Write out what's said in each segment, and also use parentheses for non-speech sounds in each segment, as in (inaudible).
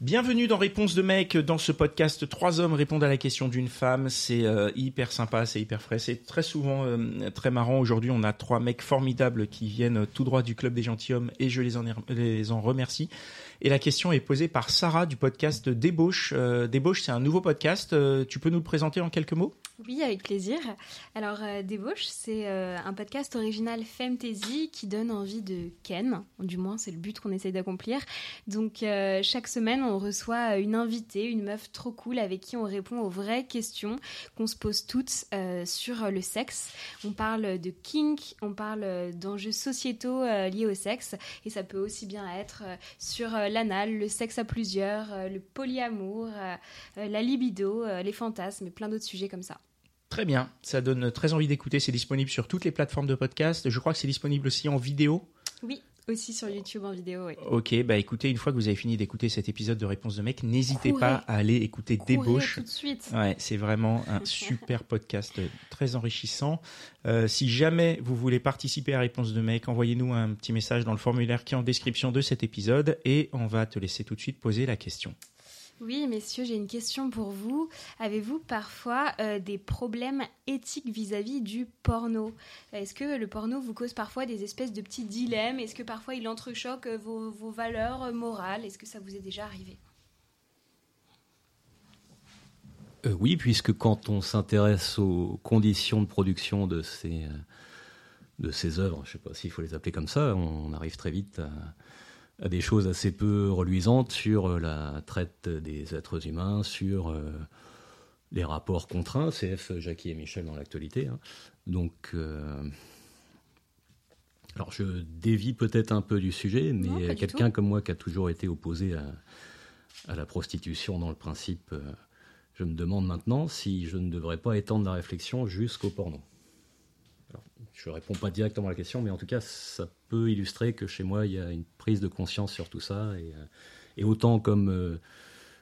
Bienvenue dans Réponse de mec. Dans ce podcast, trois hommes répondent à la question d'une femme. C'est euh, hyper sympa, c'est hyper frais. C'est très souvent euh, très marrant. Aujourd'hui, on a trois mecs formidables qui viennent tout droit du Club des Gentilshommes et je les en, les en remercie. Et la question est posée par Sarah du podcast Débauche. Euh, Débauche, c'est un nouveau podcast. Euh, tu peux nous le présenter en quelques mots? Oui, avec plaisir. Alors, euh, Débauche, c'est euh, un podcast original Femtasy qui donne envie de Ken. Du moins, c'est le but qu'on essaye d'accomplir. Donc, euh, chaque semaine, on reçoit une invitée, une meuf trop cool avec qui on répond aux vraies questions qu'on se pose toutes sur le sexe. On parle de kink, on parle d'enjeux sociétaux liés au sexe. Et ça peut aussi bien être sur l'anal, le sexe à plusieurs, le polyamour, la libido, les fantasmes et plein d'autres sujets comme ça. Très bien, ça donne très envie d'écouter. C'est disponible sur toutes les plateformes de podcast. Je crois que c'est disponible aussi en vidéo. Oui, aussi sur YouTube en vidéo, oui. Ok, bah écoutez, une fois que vous avez fini d'écouter cet épisode de Réponse de mec, n'hésitez pas à aller écouter Courez Débauche. tout de suite. Ouais, c'est vraiment un (laughs) super podcast très enrichissant. Euh, si jamais vous voulez participer à Réponse de mec, envoyez-nous un petit message dans le formulaire qui est en description de cet épisode et on va te laisser tout de suite poser la question. Oui, messieurs, j'ai une question pour vous. Avez-vous parfois euh, des problèmes éthiques vis-à-vis du porno? Est-ce que le porno vous cause parfois des espèces de petits dilemmes? Est-ce que parfois il entrechoque euh, vos, valeurs euh, morales? Est-ce que ça vous est déjà arrivé? Oui, puisque quand on s'intéresse aux conditions de production de ces, de ces œuvres, je ne sais pas s'il faut les appeler comme ça, on arrive très vite à des choses assez peu reluisantes sur euh, la traite des êtres humains, sur euh, les rapports contraints, CF Jackie et Michel dans l'actualité. hein. Donc, euh, alors je dévie peut-être un peu du sujet, mais quelqu'un comme moi qui a toujours été opposé à, à la prostitution dans le principe, euh, je me demande maintenant si je ne devrais pas étendre la réflexion jusqu'au porno. Je ne réponds pas directement à la question, mais en tout cas, ça peut illustrer que chez moi, il y a une prise de conscience sur tout ça. Et, euh, autant comme, euh,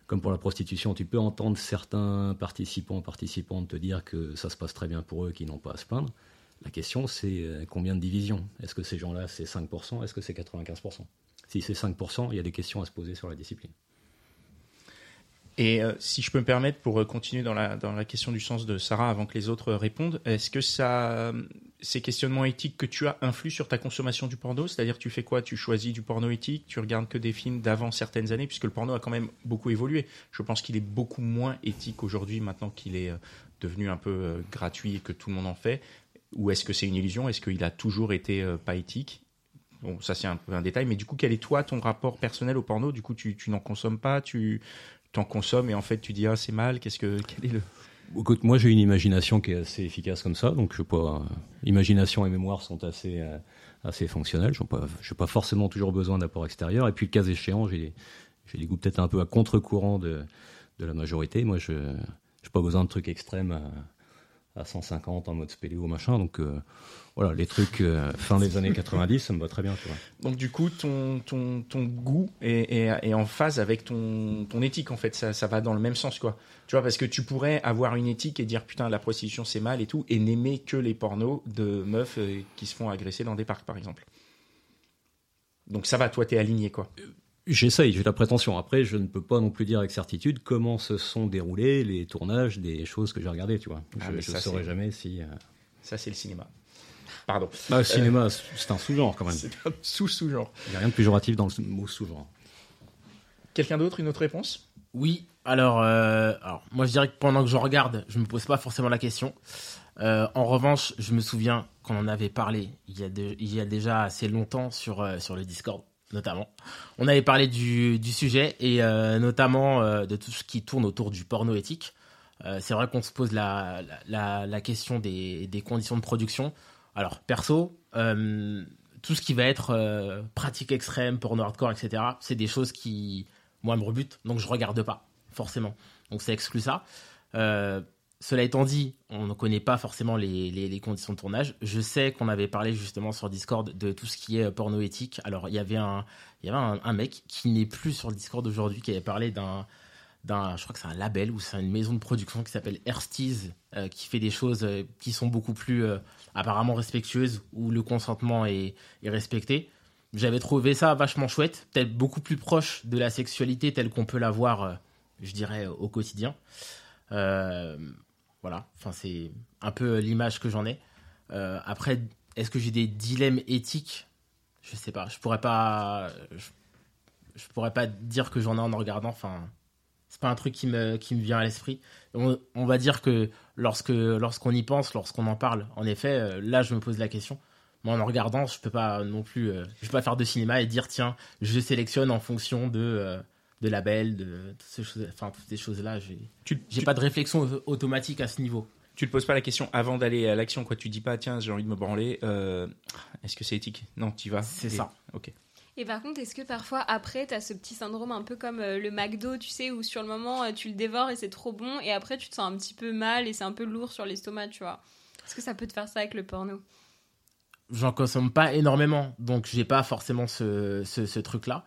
comme pour la prostitution, tu peux entendre certains participants, participantes te dire que ça se passe très bien pour eux, qu'ils n'ont pas à se plaindre. La question, c'est euh, combien de divisions? Est-ce que ces gens-là, c'est 5% Est-ce que c'est 95% Si c'est 5%, il y a des questions à se poser sur la discipline. Et si je peux me permettre, pour continuer dans la, dans la question du sens de Sarah avant que les autres répondent, est-ce que ça, ces questionnements éthiques que tu as influent sur ta consommation du porno? C'est-à-dire, tu fais quoi? Tu choisis du porno éthique? Tu regardes que des films d'avant certaines années? Puisque le porno a quand même beaucoup évolué. Je pense qu'il est beaucoup moins éthique aujourd'hui, maintenant qu'il est euh, devenu un peu euh, gratuit et que tout le monde en fait. Ou est-ce que c'est une illusion? Est-ce qu'il a toujours été euh, pas éthique? Bon, ça c'est un peu un détail, mais du coup, quel est toi ton rapport personnel au porno? Du coup, tu, tu n'en consommes pas, tu t'en consommes et en fait tu dis ah c'est mal. Qu'est-ce que quel est le Écoute, moi j'ai une imagination qui est assez efficace comme ça, donc je pas. euh, imagination et mémoire sont assez euh, assez fonctionnels. Je n'ai pas, pas forcément toujours besoin d'apport extérieur. Et puis le cas échéant, j'ai des goûts peut-être un peu à contre-courant de de la majorité. Moi, je j'ai pas besoin de trucs extrêmes à, à 150 en mode spéléo machin. Donc euh, voilà, les trucs euh, fin des années 90, ça me va très bien. Tu vois. Donc du coup, ton, ton, ton goût est, est, est en phase avec ton, ton éthique en fait. Ça, ça va dans le même sens quoi. Tu vois parce que tu pourrais avoir une éthique et dire putain la prostitution c'est mal et tout et n'aimer que les pornos de meufs euh, qui se font agresser dans des parcs par exemple. Donc ça va, toi t'es aligné quoi. J'essaye, j'ai la prétention. Après, je ne peux pas non plus dire avec certitude comment se sont déroulés les tournages des choses que j'ai regardées, tu vois. Ah, je ne saurais jamais si. euh, Ça c'est le cinéma. Pardon. Bah, le cinéma, c'est un sous-genre quand même. C'est un sous-sous-genre. Il n'y a rien de péjoratif dans le mot sous-genre. Quelqu'un d'autre, une autre réponse? Oui, alors, euh, alors, moi je dirais que pendant que je regarde, je me pose pas forcément la question. Euh, en revanche, je me souviens qu'on en avait parlé il y a, de- il y a déjà assez longtemps sur, euh, sur le Discord, notamment. On avait parlé du, du sujet et euh, notamment euh, de tout ce qui tourne autour du porno éthique. Euh, c'est vrai qu'on se pose la, la, la, question des, des conditions de production. Alors, perso, tout ce qui va être pratique extrême, porno hardcore, etc., c'est des choses qui, moi, me rebutent. Donc, je regarde pas, forcément. Donc, ça exclut ça. Cela étant dit, on ne connaît pas forcément les, conditions de tournage. Je sais qu'on avait parlé justement sur Discord de tout ce qui est euh, porno éthique. Alors, il y avait un, mec qui n'est plus sur Discord aujourd'hui qui avait parlé d'un, je crois que c'est un label ou c'est une maison de production qui s'appelle Erstiz, euh, qui fait des choses euh, qui sont beaucoup plus apparemment respectueuses, où le consentement est, respecté. J'avais trouvé ça vachement chouette, peut-être beaucoup plus proche de la sexualité telle qu'on peut la voir, je dirais, au quotidien. Voilà, enfin c'est un peu l'image que j'en ai. Euh, après, est-ce que j'ai des dilemmes éthiques? Je sais pas. Je pourrais pas. Je, pourrais pas dire que j'en ai en en regardant. Enfin, c'est pas un truc qui me qui me vient à l'esprit. On, va dire que lorsque lorsqu'on y pense, lorsqu'on en parle, en effet, euh, là je me pose la question. Moi, en en regardant, je peux pas non plus. euh, je peux pas faire de cinéma et dire tiens, je sélectionne en fonction de de labels, de toutes ces choses. Enfin, toutes ces choses là. J'ai Tu, j'ai tu- pas de réflexion au- automatique à ce niveau. tu te poses pas la question avant d'aller à l'action, quoi. Tu dis pas, tiens, j'ai envie de me branler. euh, Est-ce que c'est éthique? Non, tu vas. C'est Et- ça. Ok. Et par contre, est-ce que parfois, après, t'as ce petit syndrome un peu comme euh, le McDo, tu sais, où sur le moment, euh, tu le dévores et c'est trop bon, et après, tu te sens un petit peu mal et c'est un peu lourd sur l'estomac, tu vois? Est-ce que ça peut te faire ça avec le porno? J'en consomme pas énormément, donc j'ai pas forcément ce, ce, ce truc-là.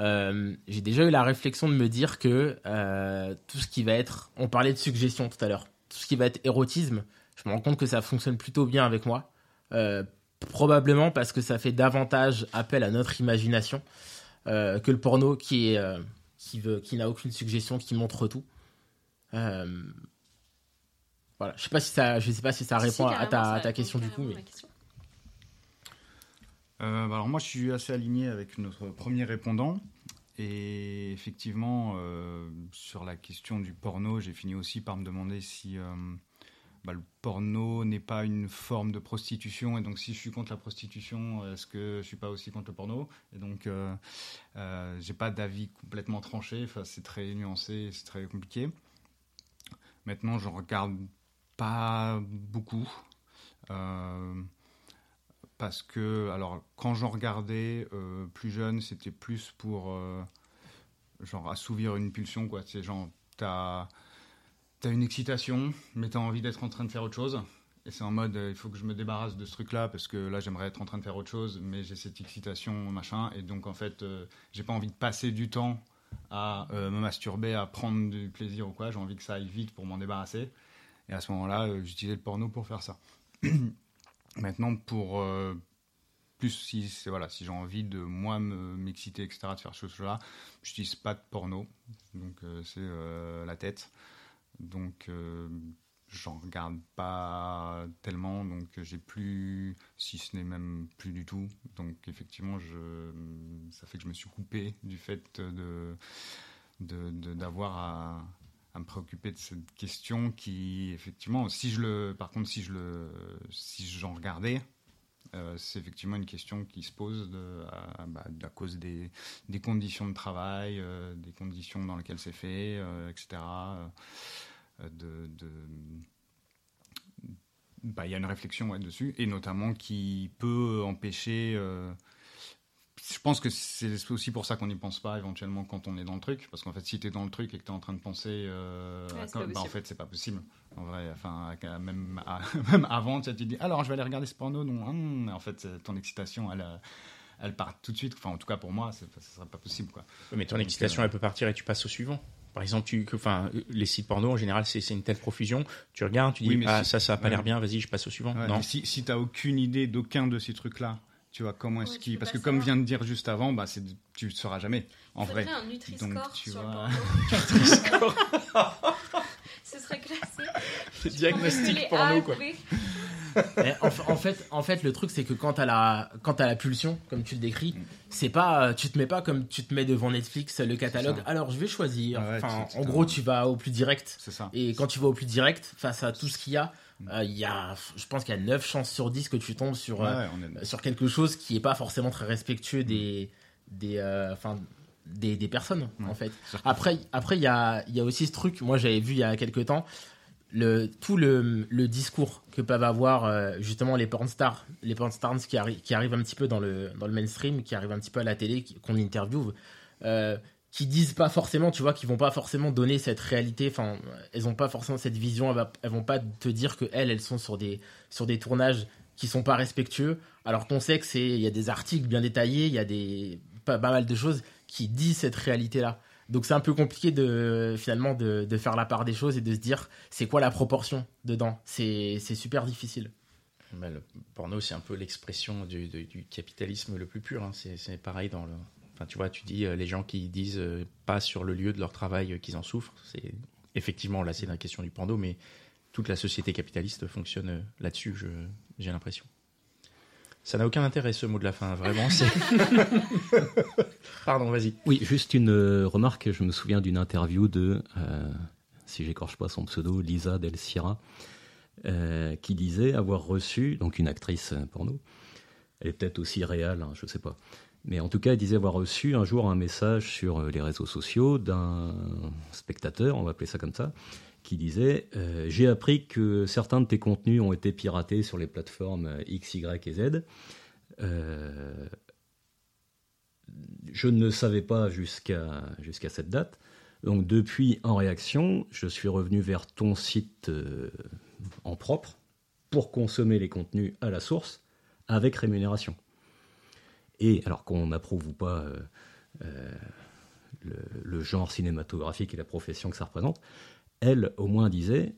Euh, j'ai déjà eu la réflexion de me dire que euh, tout ce qui va être, on parlait de suggestion tout à l'heure, tout ce qui va être érotisme, je me rends compte que ça fonctionne plutôt bien avec moi. Euh, probablement parce que ça fait davantage appel à notre imagination que le porno qui est qui veut qui n'a aucune suggestion, qui montre tout. Voilà, je sais pas si ça, je sais pas si ça répond Si, à ta, à question du coup. carrément à mais- ma question. Euh, bah alors moi, je suis assez aligné avec notre premier répondant. Et effectivement, euh, sur la question du porno, j'ai fini aussi par me demander si euh, bah, le porno n'est pas une forme de prostitution. Et donc, si je suis contre la prostitution, est-ce que je suis pas aussi contre le porno? Et donc, j'ai pas d'avis complètement tranché. Enfin, c'est très nuancé, c'est très compliqué. Maintenant, je regarde pas beaucoup. Parce que, alors, quand j'en regardais euh, plus jeune, c'était plus pour, euh, genre, assouvir une pulsion, quoi. C'est genre, t'as as une excitation, mais t'as envie d'être en train de faire autre chose. Et c'est en mode, euh, il faut que je me débarrasse de ce truc-là, parce que là, j'aimerais être en train de faire autre chose, mais j'ai cette excitation, machin. Et donc, en fait, j'ai pas envie de passer du temps à me masturber, à prendre du plaisir ou quoi. J'ai envie que ça aille vite pour m'en débarrasser. Et à ce moment-là, j'utilisais le porno pour faire ça. (clears throat) Maintenant, pour euh, plus si voilà, si j'ai envie de moi me- m'exciter, etc., de faire ce chose-là, j'utilise pas de porno, donc euh, c'est euh, la tête. Donc j'en regarde pas tellement, donc j'ai plus, si ce n'est même plus du tout. Donc effectivement, je, ça fait que je me suis coupé du fait de- d'avoir à, à me préoccuper de cette question qui effectivement si je le par contre si je le si j'en regardais euh, c'est effectivement une question qui se pose à, bah, cause des, des conditions de travail, euh, des conditions dans lesquelles c'est fait, euh, etc. de- bah, il y a une réflexion ouais, dessus, et notamment qui peut empêcher. Je pense que c'est aussi pour ça qu'on n'y pense pas éventuellement quand on est dans le truc, parce qu'en fait, si tu es dans le truc et que tu es en train de penser, euh, Ouais, à c'est quoi- pas bah, en possible. fait, c'est pas possible. En vrai, enfin, même, à- (laughs) même avant, tu te dis, alors je vais aller regarder ce porno, non, hum, mais en fait, ton excitation, elle, euh, elle part tout de suite. Enfin, en tout cas, pour moi, ça serait pas possible, quoi. Mais ton Donc, excitation, euh, elle peut partir et tu passes au suivant. Par exemple, tu, que- enfin, les sites porno en général, c'est c'est une telle profusion. Tu regardes, tu dis Oui, mais ah si- ça, ça a pas ouais. l'air bien. Vas-y, je passe au suivant. Ouais, non. si, si tu aucune idée d'aucun de ces trucs-là, tu vois, comment est-ce Ouais, qu'il. Parce que, comme vient de dire juste avant, bah, c'est- tu ne sauras jamais, en vrai. un Nutri-Score Donc, tu sur vois-. (laughs) (laughs) Ce serait classé. Le diagnostic A, porno, quoi. (laughs) En, fa- en fait, en fait, le truc, c'est que quand t'as la, quand t'as la pulsion, comme tu le décris, c'est pas, tu te mets pas comme tu te mets devant Netflix le catalogue. Alors, je vais choisir. Ouais, enfin, en gros, un- tu vas au plus direct. C'est ça. Et quand tu vas au plus direct, face à tout ce qu'il y a, Mm. Euh, il y a, je pense qu'il y a 9 chances sur 10 que tu tombes sur, euh, Ouais, on est- sur quelque chose qui est pas forcément très respectueux des, des, euh, enfin, des, des personnes, Ouais. en fait. Après, après, il y a, il y a aussi ce truc, moi, j'avais vu il y a quelques temps, le, tout le, le discours que peuvent avoir justement les porn stars, les porn stars qui, arri- qui arrivent un petit peu dans le, dans le mainstream, qui arrivent un petit peu à la télé, qu'on interviewe, qui disent pas forcément, tu vois, qui vont pas forcément donner cette réalité, enfin, elles ont pas forcément cette vision, elles, elles vont pas te dire que elles, elles sont sur des, sur des tournages qui sont pas respectueux, alors qu'on sait que il y a des articles bien détaillés, il y a des, pas, mal de choses qui disent cette réalité-là. Donc c'est un peu compliqué de finalement de, faire la part des choses et de se dire c'est quoi la proportion dedans? C'est super difficile. Bah, le porno, c'est un peu l'expression du, capitalisme le plus pur. hein. C'est pareil dans le. Enfin, tu vois, tu dis euh, les gens qui disent euh, pas sur le lieu de leur travail euh, qu'ils en souffrent. C'est effectivement là, c'est la question du porno, mais toute la société capitaliste fonctionne euh, là-dessus. je- J'ai l'impression. Ça n'a aucun intérêt ce mot de la fin, vraiment. c'est- (laughs) Pardon, vas-y. Oui, juste une euh, remarque. Je me souviens d'une interview de, euh, si j'écorche pas son pseudo, Lisa Del Sierra, euh, qui disait avoir reçu, donc une actrice euh, porno, elle est peut-être aussi réelle, hein, je sais pas. Mais en tout cas, elle disait avoir reçu un jour un message sur euh, les réseaux sociaux d'un spectateur, on va appeler ça comme ça, qui disait euh, J'ai appris que certains de tes contenus ont été piratés sur les plateformes euh, X, Y et Z. Je ne le savais pas jusqu'à cette date. Donc depuis, en réaction, je suis revenu vers ton site en propre pour consommer les contenus à la source avec rémunération. Et alors qu'on n'approuve ou pas euh, euh, le, le genre cinématographique et la profession que ça représente, elle au moins disait,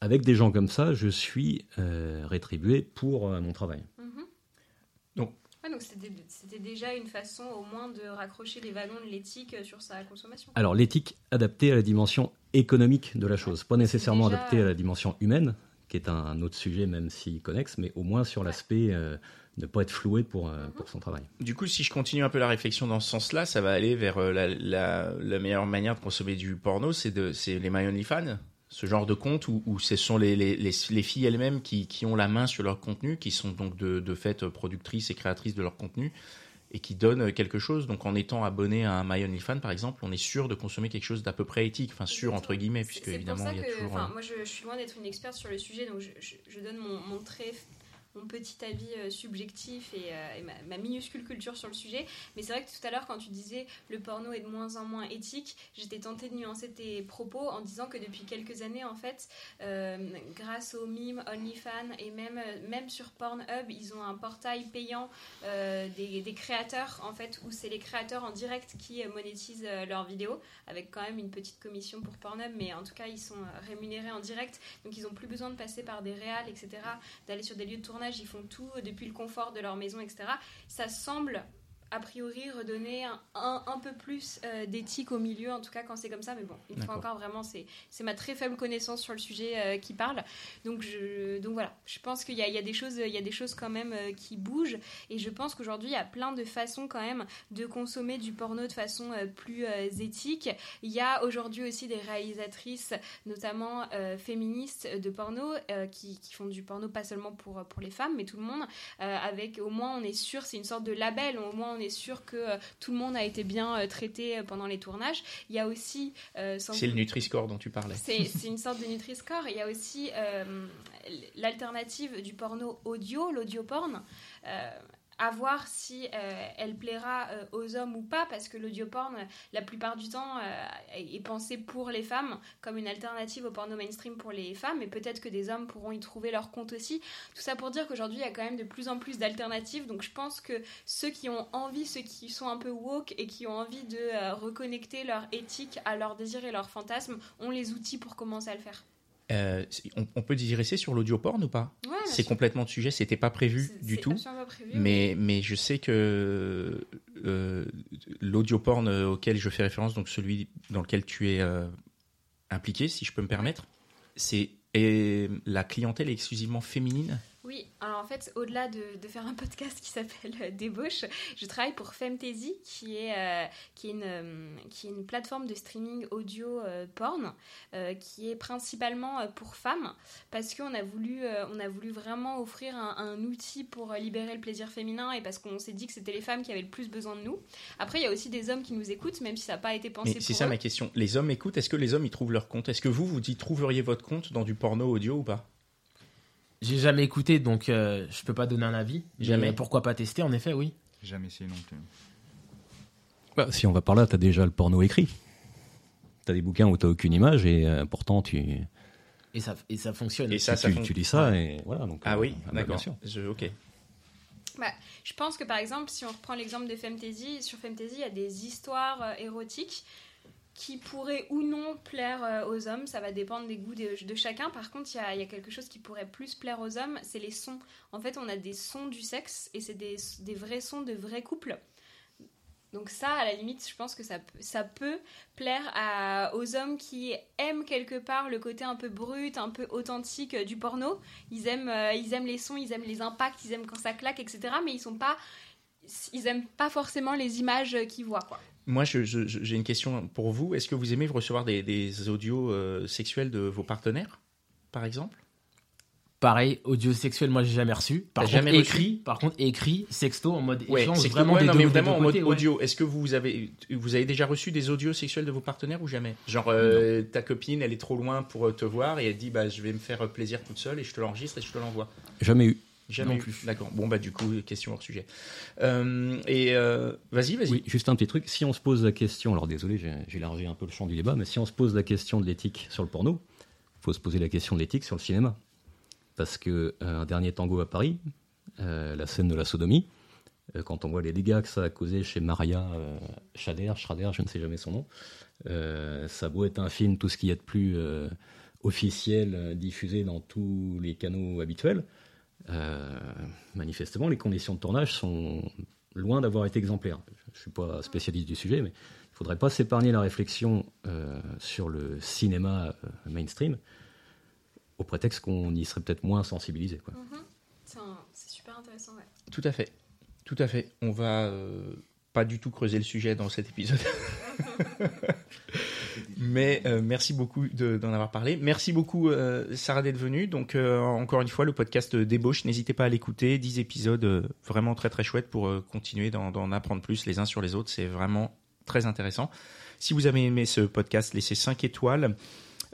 avec des gens comme ça, je suis euh, rétribué pour euh, mon travail. Ouais, donc c'était c'était déjà une façon au moins de raccrocher les wagons de l'éthique sur sa consommation. Alors l'éthique adaptée à la dimension économique de la chose, pas nécessairement déjà- adaptée à la dimension humaine, qui est un, autre sujet même si connexe, mais au moins sur l'aspect euh, ne pas être floué pour, euh, pour son travail. Du coup, si je continue un peu la réflexion dans ce sens-là, ça va aller vers euh, la, meilleure manière de consommer du porno, c'est les My OnlyFans, ce genre de compte où, où ce sont les, les, les, les filles elles-mêmes qui, qui ont la main sur leur contenu, qui sont donc de, de fait productrices et créatrices de leur contenu et qui donnent quelque chose. Donc en étant abonné à un My OnlyFans, par exemple, on est sûr de consommer quelque chose d'à peu près éthique, enfin sûr entre guillemets, puisque évidemment il y a que, toujours. euh, moi je, je suis loin d'être une experte sur le sujet, donc je, je- je donne mon, mon très mon petit avis euh, subjectif et, euh, ma, minuscule culture sur le sujet. Mais c'est vrai que tout à l'heure, quand tu disais le porno est de moins en moins éthique, j'étais tentée de nuancer tes propos en disant que depuis quelques années, en fait, euh, grâce aux mimes, OnlyFans et même, même sur Pornhub, ils ont un portail payant des, des créateurs, en fait, où c'est les créateurs en direct qui monétisent leurs vidéos, avec quand même une petite commission pour Pornhub, mais en tout cas, ils sont rémunérés en direct, donc ils n'ont plus besoin de passer par des réals, etc., d'aller sur des lieux de tournage, ils font tout depuis le confort de leur maison, etc. Ça semble a priori redonner un, un, un peu plus euh, d'éthique au milieu, en tout cas quand c'est comme ça. Mais bon, une fois encore, vraiment, c'est ma très faible connaissance sur le sujet euh, qui parle. Donc, je, donc voilà, je pense qu'il y, y a des choses, il y a des choses quand même euh, qui bougent. Et je pense qu'aujourd'hui, il y a plein de façons quand même de consommer du porno de façon plus éthique. Il y a aujourd'hui aussi des réalisatrices, notamment féministes de porno, qui, qui font du porno pas seulement pour, pour les femmes, mais tout le monde. avec au moins, on est sûr, c'est une sorte de label, au moins on est sûr que euh, tout le monde a été bien euh, traité euh, pendant les tournages. Il y a aussi. sans C'est le Nutri-Score dont tu parlais. (laughs) c'est une sorte de Nutri-Score. Il y a aussi l'alternative du porno audio, l'audio porn. À voir si euh, elle plaira euh, aux hommes ou pas, parce que l'audio porn, la plupart du temps, euh, est pensé pour les femmes comme une alternative au porno mainstream pour les femmes, et peut-être que des hommes pourront y trouver leur compte aussi. Tout ça pour dire qu'aujourd'hui, il y a quand même de plus en plus d'alternatives, donc je pense que ceux qui ont envie, ceux qui sont un peu woke et qui ont envie de reconnecter leur éthique à leur désir et leur fantasme, ont les outils pour commencer à le faire. Euh, on, on peut digresser sur l'audio porn ou pas Ouais, C'est complètement de sujet, c'était pas prévu du tout. prévu, Mais, mais je sais que euh, l'audio porn auquel je fais référence, donc celui dans lequel tu es euh, impliqué, si je peux me permettre, c'est et la clientèle est exclusivement féminine. Oui, alors en fait, au-delà de, de faire un (laughs) podcast qui s'appelle euh, Débauche, je travaille pour Femtasy, qui est, euh, qui, est une, euh, qui est une plateforme de streaming audio euh, porn, euh, qui est principalement pour femmes, parce qu'on a, voulu, on a voulu vraiment offrir un, un outil pour libérer le plaisir féminin, et parce qu'on s'est dit que c'était les femmes qui avaient le plus besoin de nous. Après, il y a aussi des hommes qui nous écoutent, même si ça n'a pas été pensé Mais c'est ça eux. ma question. Les hommes écoutent, est-ce que les hommes y trouvent leur compte? Est-ce que vous, vous y trouveriez votre compte dans du porno audio ou pas? J'ai jamais écouté, donc euh, je peux pas donner un avis. Jamais. Mais pourquoi pas tester, en effet, oui. J'ai jamais essayé non plus. Bah, si on va par là, tu as déjà le porno écrit. Tu as des bouquins où tu aucune image et euh, pourtant tu, Et ça, et ça fonctionne. Et ça, tu, ça tu, fon- tu lis ça et voilà. Donc, Ah euh, oui, bah, d'accord. Je- Ok. Bah, je pense que par exemple, si on reprend l'exemple de Femtasy, sur Femtasy, il y a des histoires euh, érotiques qui pourraient ou non plaire euh, aux hommes. Ça va dépendre des goûts de, chacun. Par contre, il y, a, quelque chose qui pourrait plus plaire aux hommes, c'est les sons. En fait, on a des sons du sexe et c'est des, vrais sons de vrais couples. Donc ça, à la limite, je pense que ça, peut- plaire aux hommes qui aiment quelque part le côté un peu brut, un peu authentique euh, du porno. Ils aiment, euh, ils aiment les sons, ils aiment les impacts, ils aiment quand ça claque, etc. Mais ils sont pas, ils aiment pas forcément les images qu'ils voient. Moi, j'ai une question pour vous. Est-ce que vous aimez recevoir des, des audios euh, sexuels de vos partenaires, par exemple? Pareil, audio sexuel, moi j'ai jamais reçu. Par T'as contre, jamais reçu? écrit, par contre, écrit, sexto en mode Ouais, échange vraiment ouais, des non, deux, mais vraiment en mode côtés, ouais. audio. Est-ce que vous avez, vous avez déjà reçu des audios sexuels de vos partenaires ou jamais? Genre, euh, ta copine, elle est trop loin pour euh, te voir et elle dit, bah, je vais me faire plaisir toute seule et je te l'enregistre et je te l'envoie. Jamais eu. Jamais Non plus. D'accord. Bon, bah, du coup, question hors sujet. Euh, et euh, vas-y, vas-y. Oui, juste un petit truc. Si on se pose la question, alors désolé, j'ai élargi un peu le champ du débat, mais si on se pose la question de l'éthique sur le porno, il faut se poser la question de l'éthique sur le cinéma. Parce que euh, un dernier tango à Paris, euh, la scène de la sodomie, quand on voit les dégâts que ça a causé chez Maria euh, Schrader, je ne sais jamais son nom, ça a beau être un film, tout ce qu'il y a de plus officiel, diffusé dans tous les canaux habituels, euh, manifestement, les conditions de tournage sont loin d'avoir été exemplaires. Je ne suis pas spécialiste du sujet, mais il ne faudrait pas s'épargner la réflexion euh, sur le cinéma euh, mainstream au prétexte qu'on y serait peut-être moins sensibilisé. Quoi. C'est super intéressant, ouais. Tout à fait. Tout à fait. On va euh, pas du tout creuser le sujet dans cet épisode. (laughs) Mais euh, merci beaucoup de- d'en avoir parlé. Merci beaucoup, euh, Sarah, d'être venue. Donc, euh, encore une fois, le podcast Débauche, n'hésitez pas à l'écouter. 10 épisodes vraiment très très chouettes pour continuer d'en apprendre plus les uns sur les autres. C'est vraiment très intéressant. Si vous avez aimé ce podcast, laissez 5 étoiles.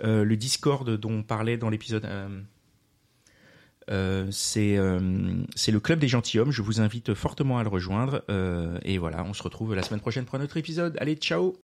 Le Discord dont on parlait dans l'épisode. c'est le club des gentilshommes. Je vous invite fortement à le rejoindre. Et voilà, on se retrouve la semaine prochaine pour un autre épisode. Allez, ciao